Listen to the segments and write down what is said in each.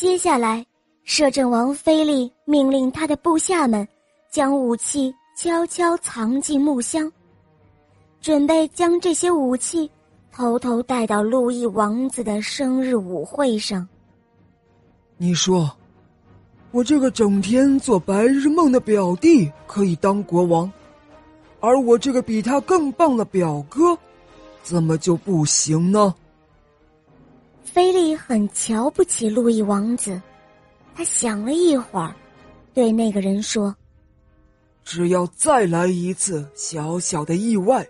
接下来，摄政王菲利命令他的部下们将武器悄悄藏进木箱，准备将这些武器偷偷带到路易王子的生日舞会上。你说，我这个整天做白日梦的表弟可以当国王，而我这个比他更棒的表哥，怎么就不行呢？菲利很瞧不起路易王子，他想了一会儿，对那个人说：“只要再来一次小小的意外，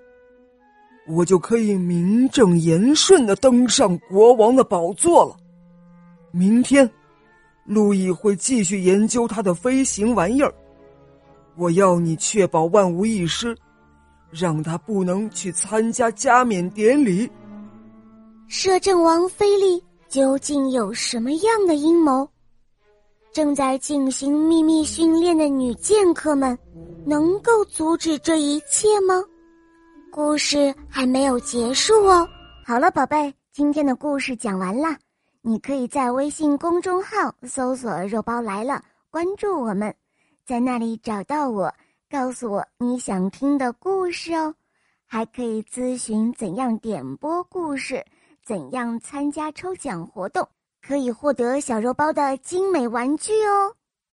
我就可以名正言顺的登上国王的宝座了。明天，路易会继续研究他的飞行玩意儿，我要你确保万无一失，让他不能去参加加冕典礼。”摄政王菲利究竟有什么样的阴谋？正在进行秘密训练的女剑客们能够阻止这一切吗？故事还没有结束哦。好了，宝贝，今天的故事讲完了。你可以在微信公众号搜索“肉包来了”，关注我们，在那里找到我，告诉我你想听的故事哦。还可以咨询怎样点播故事。怎样参加抽奖活动？可以获得小肉包的精美玩具哦！